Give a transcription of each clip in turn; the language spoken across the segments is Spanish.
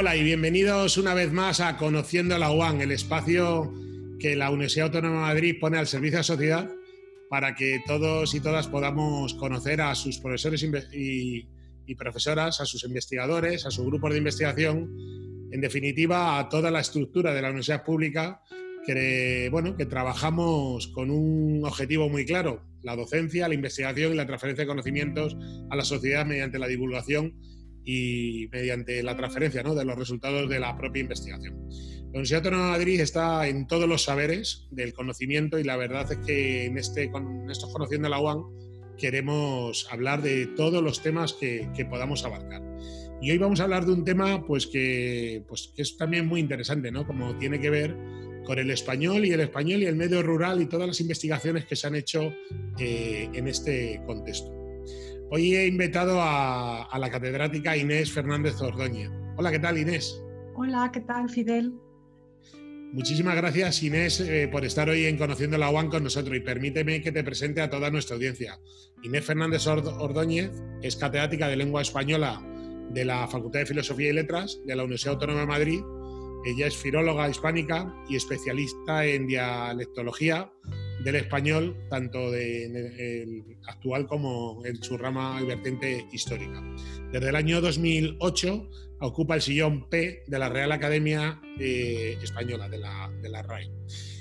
Hola y bienvenidos una vez más a Conociendo la UAN, el espacio que la Universidad Autónoma de Madrid pone al servicio de la sociedad para que todos y todas podamos conocer a sus profesores y, profesoras, a sus investigadores, a sus grupos de investigación, en definitiva a toda la estructura de la universidad pública que, bueno, que trabajamos con un objetivo muy claro, la docencia, la investigación y la transferencia de conocimientos a la sociedad mediante la divulgación y mediante la transferencia de los resultados de la propia investigación. La Universidad Autónoma de Madrid está en todos los saberes del conocimiento y la verdad es que en, este, con estos Conociendo la UAN queremos hablar de todos los temas que, podamos abarcar. Y hoy vamos a hablar de un tema pues, que, pues, que es también muy interesante, ¿no? como tiene que ver con el español y el español y el medio rural y todas las investigaciones que se han hecho eh, en este contexto. Hoy he invitado a, la catedrática Inés Fernández Ordóñez. Hola, ¿qué tal Inés? Hola, ¿qué tal Fidel? Muchísimas gracias Inés eh, por estar hoy en Conociendo la UAN con nosotros y permíteme que te presente a toda nuestra audiencia. Inés Fernández Ordóñez es catedrática de lengua española de la Facultad de Filosofía y Letras de la Universidad Autónoma de Madrid. Ella es filóloga hispánica y especialista en dialectología del español, tanto de, actual como en su rama y vertiente histórica. Desde el año 2008 ocupa el sillón P de la Real Academia eh, Española, de la, de la RAI.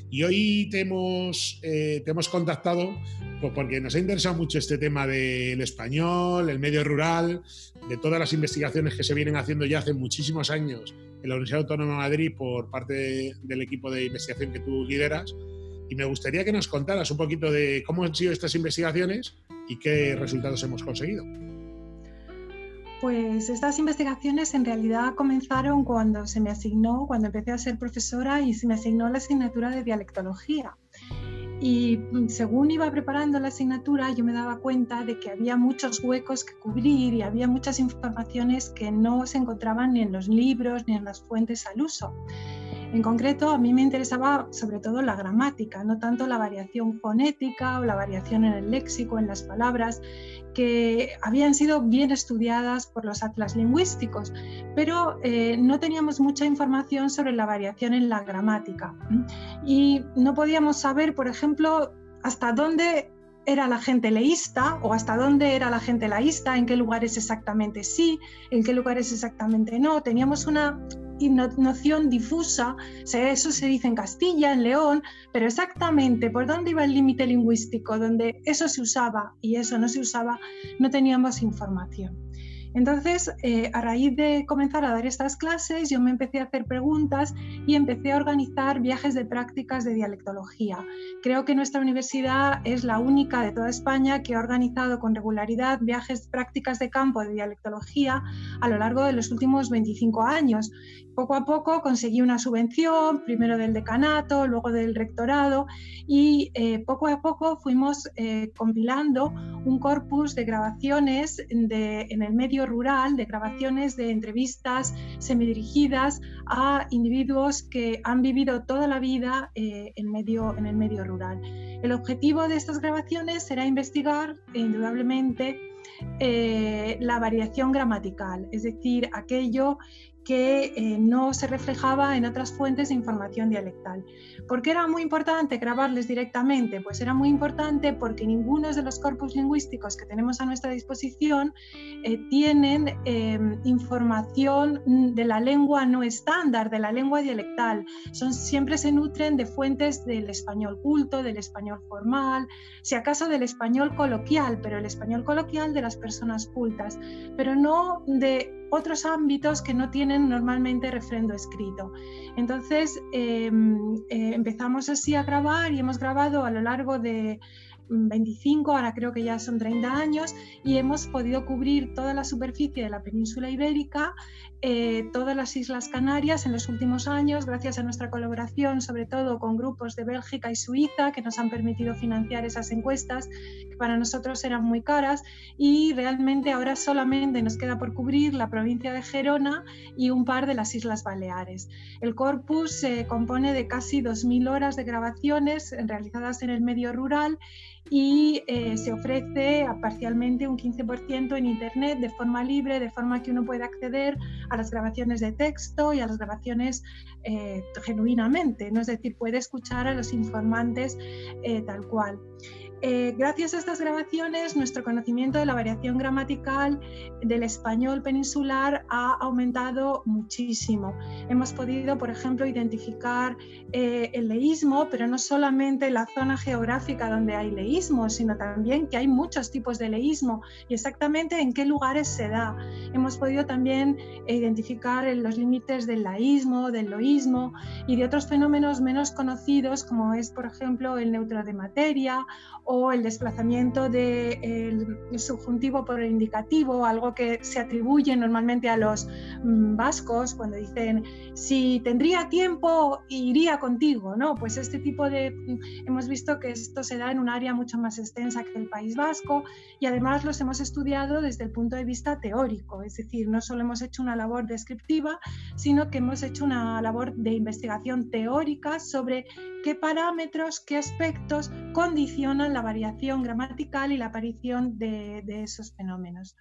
Y hoy te hemos, eh, te hemos contactado pues porque nos ha interesado mucho este tema del español, el medio rural, de todas las investigaciones que se vienen haciendo ya hace muchísimos años en la Universidad Autónoma de Madrid por parte del equipo de investigación que tú lideras y me gustaría que nos contaras un poquito de cómo han sido estas investigaciones y qué resultados hemos conseguido. Pues estas investigaciones en realidad comenzaron cuando se me asignó, cuando empecé a ser profesora y se me asignó la asignatura de dialectología. Y según iba preparando la asignatura, yo me daba cuenta de que había muchos huecos que cubrir y había muchas informaciones que no se encontraban ni en los libros ni en las fuentes al uso. En concreto, a mí me interesaba sobre todo la gramática, no tanto la variación fonética o la variación en el léxico, en las palabras, que habían sido bien estudiadas por los atlas lingüísticos, pero eh, no teníamos mucha información sobre la variación en la gramática. Y no podíamos saber, por ejemplo, hasta dónde era la gente leísta o hasta dónde era la gente laísta, en qué lugares exactamente sí, en qué lugares exactamente no. Teníamos una noción difusa, eso se dice en Castilla, en León, pero exactamente por dónde iba el límite lingüístico, donde eso se usaba y eso no se usaba, no teníamos información. Entonces, eh, a raíz de comenzar a dar estas clases, yo me empecé a hacer preguntas y empecé a organizar viajes de prácticas de dialectología. Creo que nuestra universidad es la única de toda España que ha organizado con regularidad viajes prácticas de campo de dialectología a lo largo de los últimos 25 años. Poco a poco conseguí una subvención, primero del decanato, luego del rectorado, y eh, poco a poco fuimos eh, compilando un corpus de grabaciones de, en el medio rural de grabaciones de entrevistas semidirigidas a individuos que han vivido toda la vida eh, en, medio, en el medio rural. El objetivo de estas grabaciones será investigar, indudablemente, eh, la variación gramatical, es decir, aquello que eh, no se reflejaba en otras fuentes de información dialectal. ¿Por qué era muy importante grabarles directamente? Pues era muy importante porque ninguno de los corpus lingüísticos que tenemos a nuestra disposición eh, tienen em, información de la lengua no estándar, de la lengua dialectal. Son, siempre se nutren de fuentes del español culto, del español formal, si acaso del español coloquial, pero el español coloquial de las personas cultas, pero no de otros ámbitos que no tienen normalmente refrendo escrito. Entonces em, eh, empezamos así a grabar y hemos grabado a lo largo de 25, ahora creo que ya son 30 años, y hemos podido cubrir toda la superficie de la península ibérica, eh, todas las Islas Canarias en los últimos años, gracias a nuestra colaboración, sobre todo con grupos de Bélgica y Suiza, que nos han permitido financiar esas encuestas, que para nosotros eran muy caras, y realmente ahora solamente nos queda por cubrir la provincia de Gerona y un par de las Islas Baleares. El corpus se compone de casi 2.000 horas de grabaciones realizadas en el medio rural y eh, se ofrece parcialmente un 15% en Internet de forma libre, de forma que uno puede acceder a las grabaciones de texto y a las grabaciones eh, genuinamente, ¿no? es decir, puede escuchar a los informantes eh, tal cual. Eh, gracias a estas grabaciones, nuestro conocimiento de la variación gramatical del español peninsular ha aumentado muchísimo. Hemos podido, por ejemplo, identificar eh, el leísmo, pero no solamente la zona geográfica donde hay leísmo, sino también que hay muchos tipos de leísmo y exactamente en qué lugares se da. Hemos podido también identificar los límites del laísmo, del loísmo y de otros fenómenos menos conocidos, como es, por ejemplo, el neutro de materia o el desplazamiento del subjuntivo por el indicativo, algo que se atribuye normalmente a los mm, vascos cuando dicen si tendría tiempo iría contigo, ¿no? Pues este tipo de mm, hemos visto que esto se da en un área mucho más extensa que el País Vasco y además los hemos estudiado desde el punto de vista teórico, es decir, no solo hemos hecho una labor descriptiva, sino que hemos hecho una labor de investigación teórica sobre qué parámetros, qué aspectos condicionan la variación gramatical y la aparición de, esos fenómenos.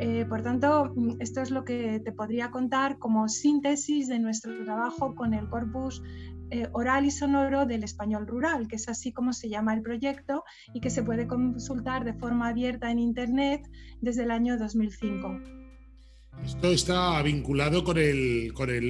Eh, por tanto, esto es lo que te podría contar como síntesis de nuestro trabajo con el corpus eh, oral y sonoro del español rural, que es así como se llama el proyecto y que se puede consultar de forma abierta en Internet desde el año 2005. Esto está vinculado con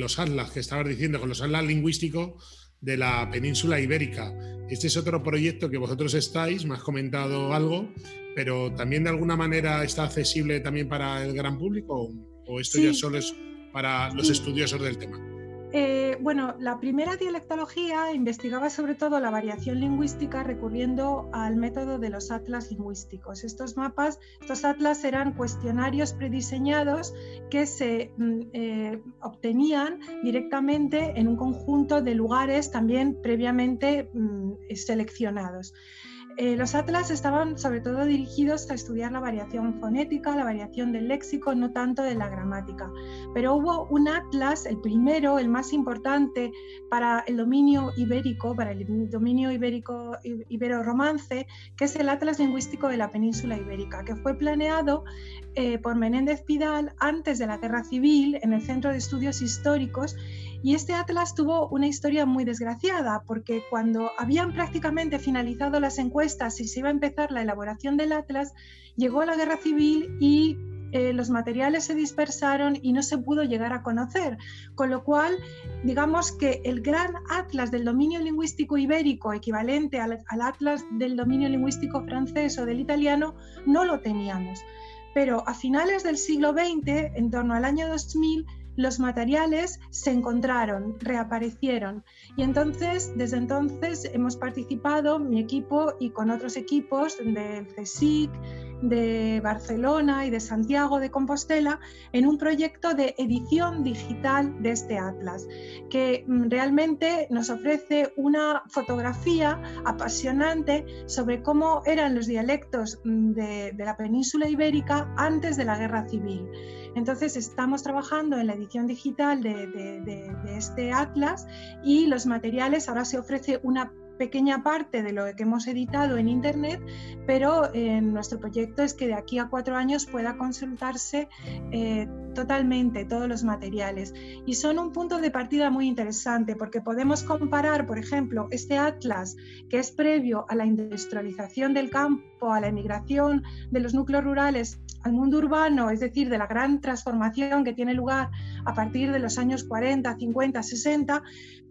los atlas que estabas diciendo, con los atlas lingüísticos de la península ibérica. Este es otro proyecto que vosotros estáis, me has comentado algo, pero también de alguna manera está accesible también para el gran público o esto ya solo es para los estudiosos del tema. Eh, bueno, la primera dialectología investigaba sobre todo la variación lingüística recurriendo al método de los atlas lingüísticos. Estos mapas, estos atlas eran cuestionarios prediseñados que se mm, eh, obtenían directamente en un conjunto de lugares también previamente mm, seleccionados. Eh, los atlas estaban sobre todo dirigidos a estudiar la variación fonética, la variación del léxico, no tanto de la gramática. Pero hubo un atlas, el primero, el más importante para el dominio ibérico, para el dominio ibérico ibero-romance, que es el Atlas Lingüístico de la Península Ibérica, que fue planeado eh, por Menéndez Pidal antes de la Guerra Civil en el Centro de Estudios Históricos y este atlas tuvo una historia muy desgraciada, porque cuando habían prácticamente finalizado las encuestas y se iba a empezar la elaboración del atlas, llegó la guerra civil y eh, los materiales se dispersaron y no se pudo llegar a conocer. Con lo cual, digamos que el gran atlas del dominio lingüístico ibérico, equivalente al, al atlas del dominio lingüístico francés o del italiano, no lo teníamos. Pero a finales del siglo XX, en torno al año 2000, los materiales se encontraron, reaparecieron. Y entonces, desde entonces, hemos participado, mi equipo y con otros equipos del CSIC, de Barcelona y de Santiago de Compostela, en un proyecto de edición digital de este atlas, que mm, realmente nos ofrece una fotografía apasionante sobre cómo eran los dialectos mm, de, de la península ibérica antes de la guerra civil. Entonces estamos trabajando en la edición digital de, este atlas y los materiales, ahora se ofrece una pequeña parte de lo que hemos editado en Internet, pero eh, nuestro proyecto es que de aquí a cuatro años pueda consultarse eh, totalmente todos los materiales. Y son un punto de partida muy interesante porque podemos comparar, por ejemplo, este atlas que es previo a la industrialización del campo, a la emigración de los núcleos rurales al mundo urbano, es decir, de la gran transformación que tiene lugar a partir de los años 40, 50, 60,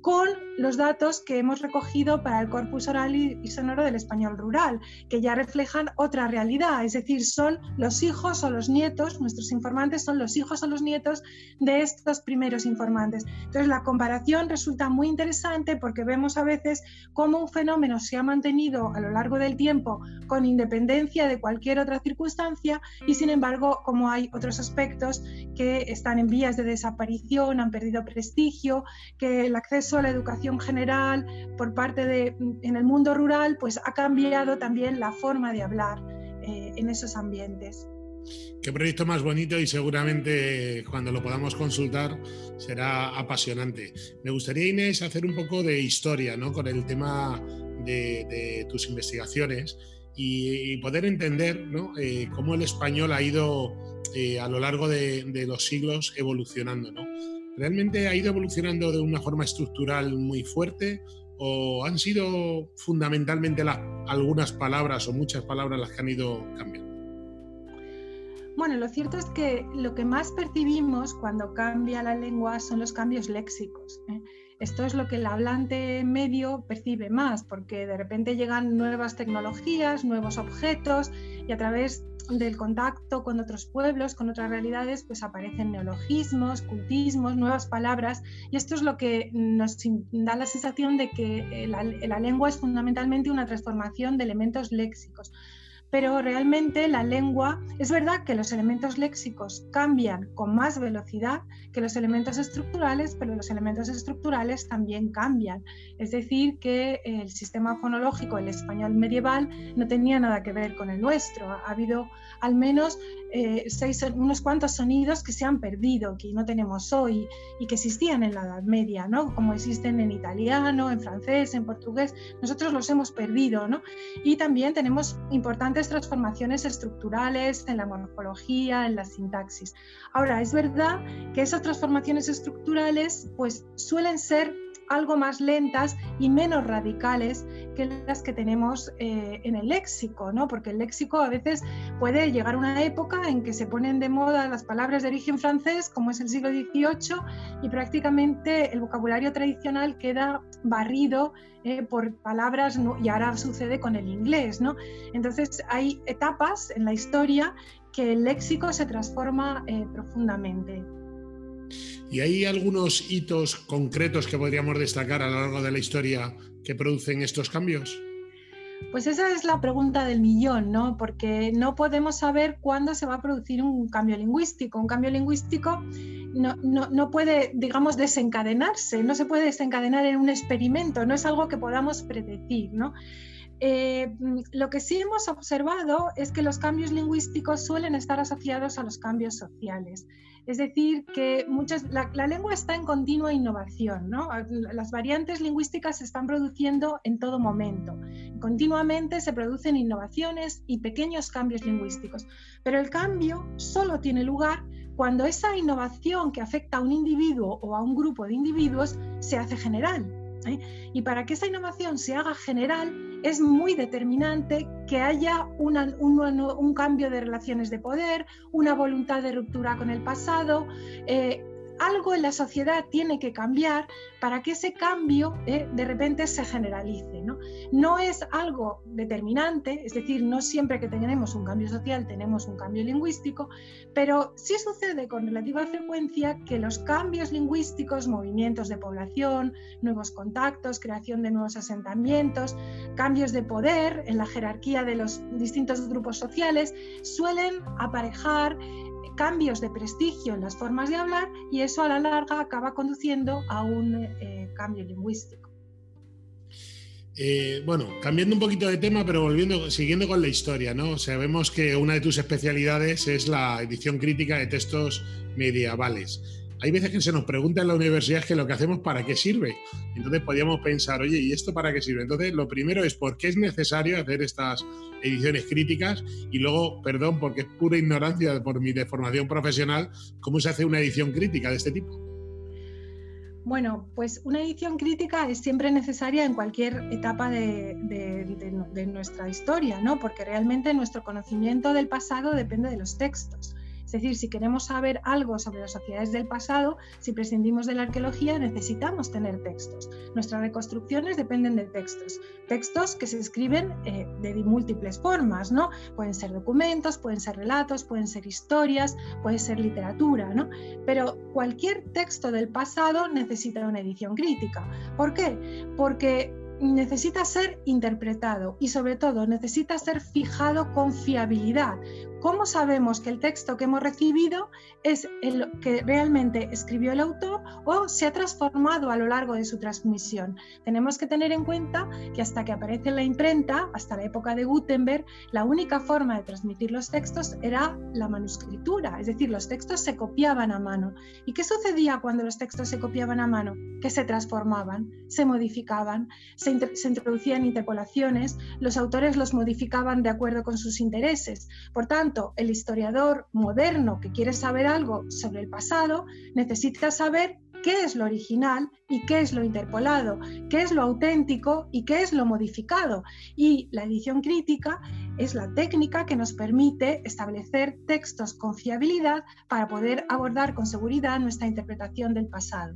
con los datos que hemos recogido para el corpus oral y sonoro del español rural, que ya reflejan otra realidad, es decir, son los hijos o los nietos, nuestros informantes son los hijos o los nietos de estos primeros informantes. Entonces, la comparación resulta muy interesante porque vemos a veces cómo un fenómeno se ha mantenido a lo largo del tiempo con independencia de cualquier otra circunstancia y sin embargo, como hay otros aspectos que están en vías de desaparición, han perdido prestigio, que el acceso a la educación general por parte de en el mundo rural, pues ha cambiado también la forma de hablar eh, en esos ambientes. Qué proyecto más bonito y seguramente cuando lo podamos consultar será apasionante. Me gustaría, Inés, hacer un poco de historia ¿no? con el tema de, tus investigaciones y, poder entender eh, cómo el español ha ido eh, a lo largo de, los siglos evolucionando. ¿Realmente ha ido evolucionando de una forma estructural muy fuerte o han sido fundamentalmente algunas palabras o muchas palabras las que han ido cambiando? Bueno, lo cierto es que lo que más percibimos cuando cambia la lengua son los cambios léxicos. ¿eh? Esto es lo que el hablante medio percibe más, porque de repente llegan nuevas tecnologías, nuevos objetos y a través del contacto con otros pueblos, con otras realidades, pues aparecen neologismos, cultismos, nuevas palabras y esto es lo que nos da la sensación de que la lengua es fundamentalmente una transformación de elementos léxicos pero realmente la lengua, es verdad que los elementos léxicos cambian con más velocidad que los elementos estructurales, pero los elementos estructurales también cambian. Es decir, que el sistema fonológico, el español medieval, no tenía nada que ver con el nuestro. Ha habido al menos eh, seis, unos cuantos sonidos que se han perdido, que no tenemos hoy y que existían en la Edad Media, ¿no? como existen en italiano, en francés, en portugués, nosotros los hemos perdido. ¿no? Y también tenemos importantes transformaciones estructurales en la morfología, en la sintaxis. Ahora, es verdad que esas transformaciones estructurales pues, suelen ser algo más lentas y menos radicales que las que tenemos eh, en el léxico, ¿no? porque el léxico a veces puede llegar a una época en que se ponen de moda las palabras de origen francés, como es el siglo XVIII, y prácticamente el vocabulario tradicional queda barrido eh, por palabras, y ahora sucede con el inglés. ¿no? Entonces hay etapas en la historia que el léxico se transforma eh, profundamente. ¿Y hay algunos hitos concretos que podríamos destacar a lo largo de la historia que producen estos cambios? Pues esa es la pregunta del millón, ¿no? Porque no podemos saber cuándo se va a producir un cambio lingüístico. Un cambio lingüístico no, no, puede, digamos, desencadenarse, no se puede desencadenar en un experimento, no es algo que podamos predecir, ¿no? Eh, lo que sí hemos observado es que los cambios lingüísticos suelen estar asociados a los cambios sociales. Es decir, que muchas, la, lengua está en continua innovación, ¿no? Las variantes lingüísticas se están produciendo en todo momento. Continuamente se producen innovaciones y pequeños cambios lingüísticos, pero el cambio solo tiene lugar cuando esa innovación que afecta a un individuo o a un grupo de individuos se hace general. ¿Eh? Y para que esa innovación se haga general, es muy determinante que haya un, cambio de relaciones de poder, una voluntad de ruptura con el pasado, eh, algo en la sociedad tiene que cambiar para que ese cambio eh, de repente se generalice. ¿no? no es algo determinante, es decir, no siempre que tenemos un cambio social tenemos un cambio lingüístico, pero sí sucede con relativa frecuencia que los cambios lingüísticos, movimientos de población, nuevos contactos, creación de nuevos asentamientos, cambios de poder en la jerarquía de los distintos grupos sociales, suelen aparejar cambios de prestigio en las formas de hablar y eso a la larga acaba conduciendo a un eh, cambio lingüístico. Eh, bueno, cambiando un poquito de tema, pero volviendo, siguiendo con la historia, ¿no? Sabemos que una de tus especialidades es la edición crítica de textos medievales hay veces que se nos pregunta en la universidad que lo que hacemos para qué sirve. Entonces podríamos pensar, oye, ¿y esto para qué sirve? Entonces lo primero es por qué es necesario hacer estas ediciones críticas y luego, perdón, porque es pura ignorancia por mi deformación profesional, ¿cómo se hace una edición crítica de este tipo? Bueno, pues una edición crítica es siempre necesaria en cualquier etapa de, de, nuestra historia, ¿no? Porque realmente nuestro conocimiento del pasado depende de los textos. Es decir, si queremos saber algo sobre las sociedades del pasado, si prescindimos de la arqueología, necesitamos tener textos. Nuestras reconstrucciones dependen de textos. Textos que se escriben eh, de múltiples formas, ¿no? Pueden ser documentos, pueden ser relatos, pueden ser historias, puede ser literatura, ¿no? Pero cualquier texto del pasado necesita una edición crítica. ¿Por qué? Porque necesita ser interpretado y sobre todo necesita ser fijado con fiabilidad, ¿Cómo sabemos que el texto que hemos recibido es el que realmente escribió el autor o se ha transformado a lo largo de su transmisión? Tenemos que tener en cuenta que hasta que aparece la imprenta, hasta la época de Gutenberg, la única forma de transmitir los textos era la manuscritura, es decir, los textos se copiaban a mano. ¿Y qué sucedía cuando los textos se copiaban a mano? Que se transformaban, se modificaban, se, se, introducían interpolaciones, los autores los modificaban de acuerdo con sus intereses. Por tanto, el historiador moderno que quiere saber algo sobre el pasado necesita saber qué es lo original y qué es lo interpolado, qué es lo auténtico y qué es lo modificado. Y la edición crítica es la técnica que nos permite establecer textos con fiabilidad para poder abordar con seguridad nuestra interpretación del pasado.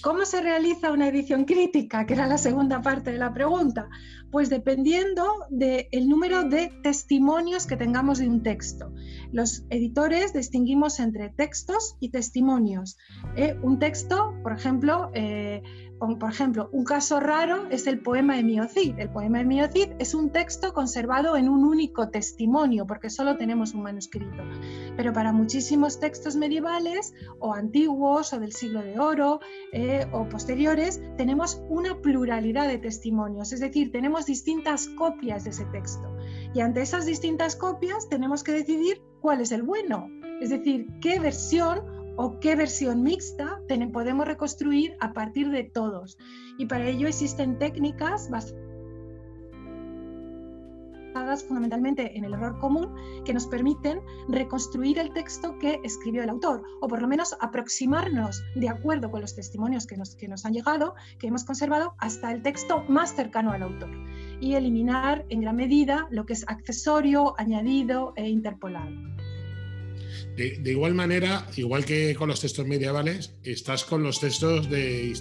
¿Cómo se realiza una edición crítica? Que era la segunda parte de la pregunta. Pues dependiendo del número de testimonios que tengamos de un texto. Los editores distinguimos entre textos y testimonios. Eh, un texto, por ejemplo, eh, por ejemplo, un caso raro es el poema de Miocid. El poema de Miocid es un texto conservado en un único testimonio, porque solo tenemos un manuscrito. Pero para muchísimos textos medievales o antiguos o del siglo de oro eh, o posteriores, tenemos una pluralidad de testimonios, es decir, tenemos distintas copias de ese texto. Y ante esas distintas copias tenemos que decidir cuál es el bueno, es decir, qué versión o qué versión mixta podemos reconstruir a partir de todos. Y para ello existen técnicas basadas fundamentalmente en el error común que nos permiten reconstruir el texto que escribió el autor o por lo menos aproximarnos de acuerdo con los testimonios que nos, que nos han llegado, que hemos conservado, hasta el texto más cercano al autor y eliminar en gran medida lo que es accesorio, añadido e interpolado. De, igual manera, igual que con los textos medievales, estás con los textos de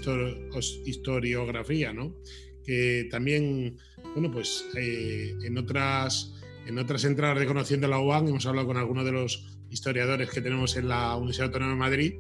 historiografía, ¿no? Que también, bueno, pues eh, en, otras, en otras entradas de Conociendo la UAN hemos hablado con algunos de los historiadores que tenemos en la Universidad Autónoma de Madrid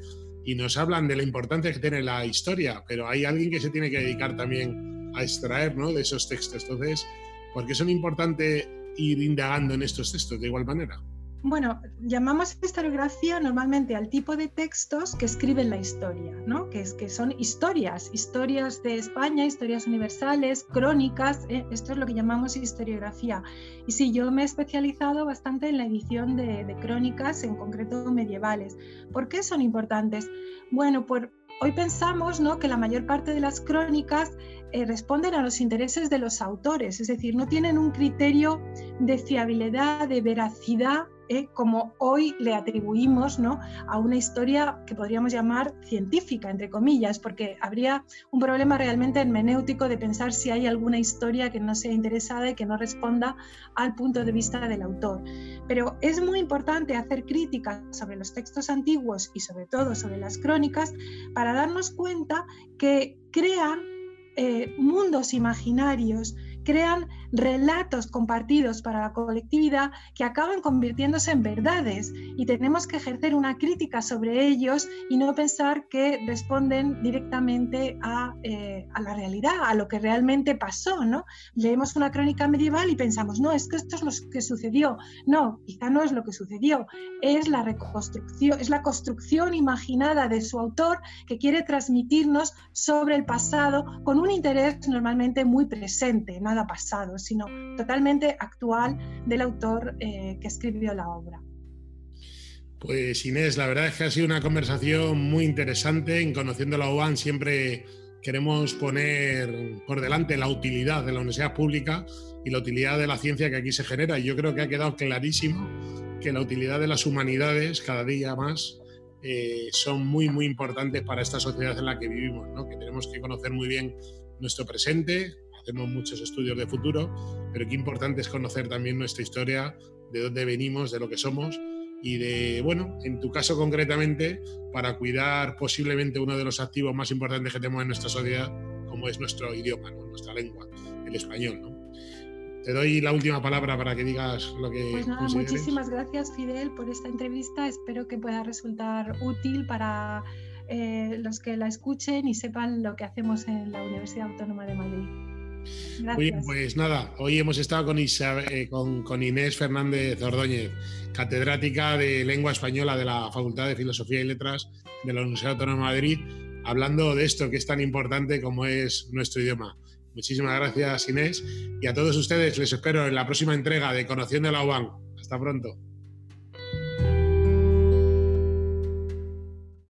y nos hablan de la importancia que tiene la historia, pero hay alguien que se tiene que dedicar también a extraer ¿no? de esos textos. Entonces, ¿por qué son importante ir indagando en estos textos de igual manera? Bueno, llamamos historiografía normalmente al tipo de textos que escriben la historia, ¿no? que, es, que son historias, historias de España, historias universales, crónicas, ¿eh? esto es lo que llamamos historiografía. Y sí, yo me he especializado bastante en la edición de, crónicas, en concreto medievales. ¿Por qué son importantes? Bueno, por, hoy pensamos ¿no? que la mayor parte de las crónicas eh, responden a los intereses de los autores, es decir, no tienen un criterio de fiabilidad, de veracidad ¿eh? como hoy le atribuimos ¿no? a una historia que podríamos llamar científica, entre comillas, porque habría un problema realmente hermenéutico de pensar si hay alguna historia que no sea interesada y que no responda al punto de vista del autor. Pero es muy importante hacer críticas sobre los textos antiguos y sobre todo sobre las crónicas para darnos cuenta que crean eh, mundos imaginarios, crean relatos compartidos para la colectividad que acaban convirtiéndose en verdades y tenemos que ejercer una crítica sobre ellos y no pensar que responden directamente a, eh, a la realidad, a lo que realmente pasó. ¿no? Leemos una crónica medieval y pensamos, no, es que esto es lo que sucedió. No, quizá no es lo que sucedió, es la reconstrucción, es la construcción imaginada de su autor que quiere transmitirnos sobre el pasado con un interés normalmente muy presente, nada pasado, sino totalmente actual del autor eh, que escribió la obra. Pues Inés, la verdad es que ha sido una conversación muy interesante. En Conociendo la UAN siempre queremos poner por delante la utilidad de la universidad pública y la utilidad de la ciencia que aquí se genera. Y yo creo que ha quedado clarísimo que la utilidad de las humanidades cada día más eh, son muy, muy importantes para esta sociedad en la que vivimos, ¿no? que tenemos que conocer muy bien nuestro presente, hacemos muchos estudios de futuro, pero qué importante es conocer también nuestra historia, de dónde venimos, de lo que somos y de, bueno, en tu caso concretamente, para cuidar posiblemente uno de los activos más importantes que tenemos en nuestra sociedad, como es nuestro idioma, nuestra lengua, el español. ¿no? Te doy la última palabra para que digas lo que. Pues nada, muchísimas gracias, Fidel, por esta entrevista. Espero que pueda resultar útil para eh, los que la escuchen y sepan lo que hacemos en la Universidad Autónoma de Madrid. Pues nada, hoy hemos estado con, eh, con, Inés Fernández Ordóñez, catedrática de Lengua Española de la Facultad de Filosofía y Letras de la Universidad Autónoma de Madrid, hablando de esto que es tan importante como es nuestro idioma. Muchísimas gracias Inés y a todos ustedes les espero en la próxima entrega de Conociendo la UAM. Hasta pronto.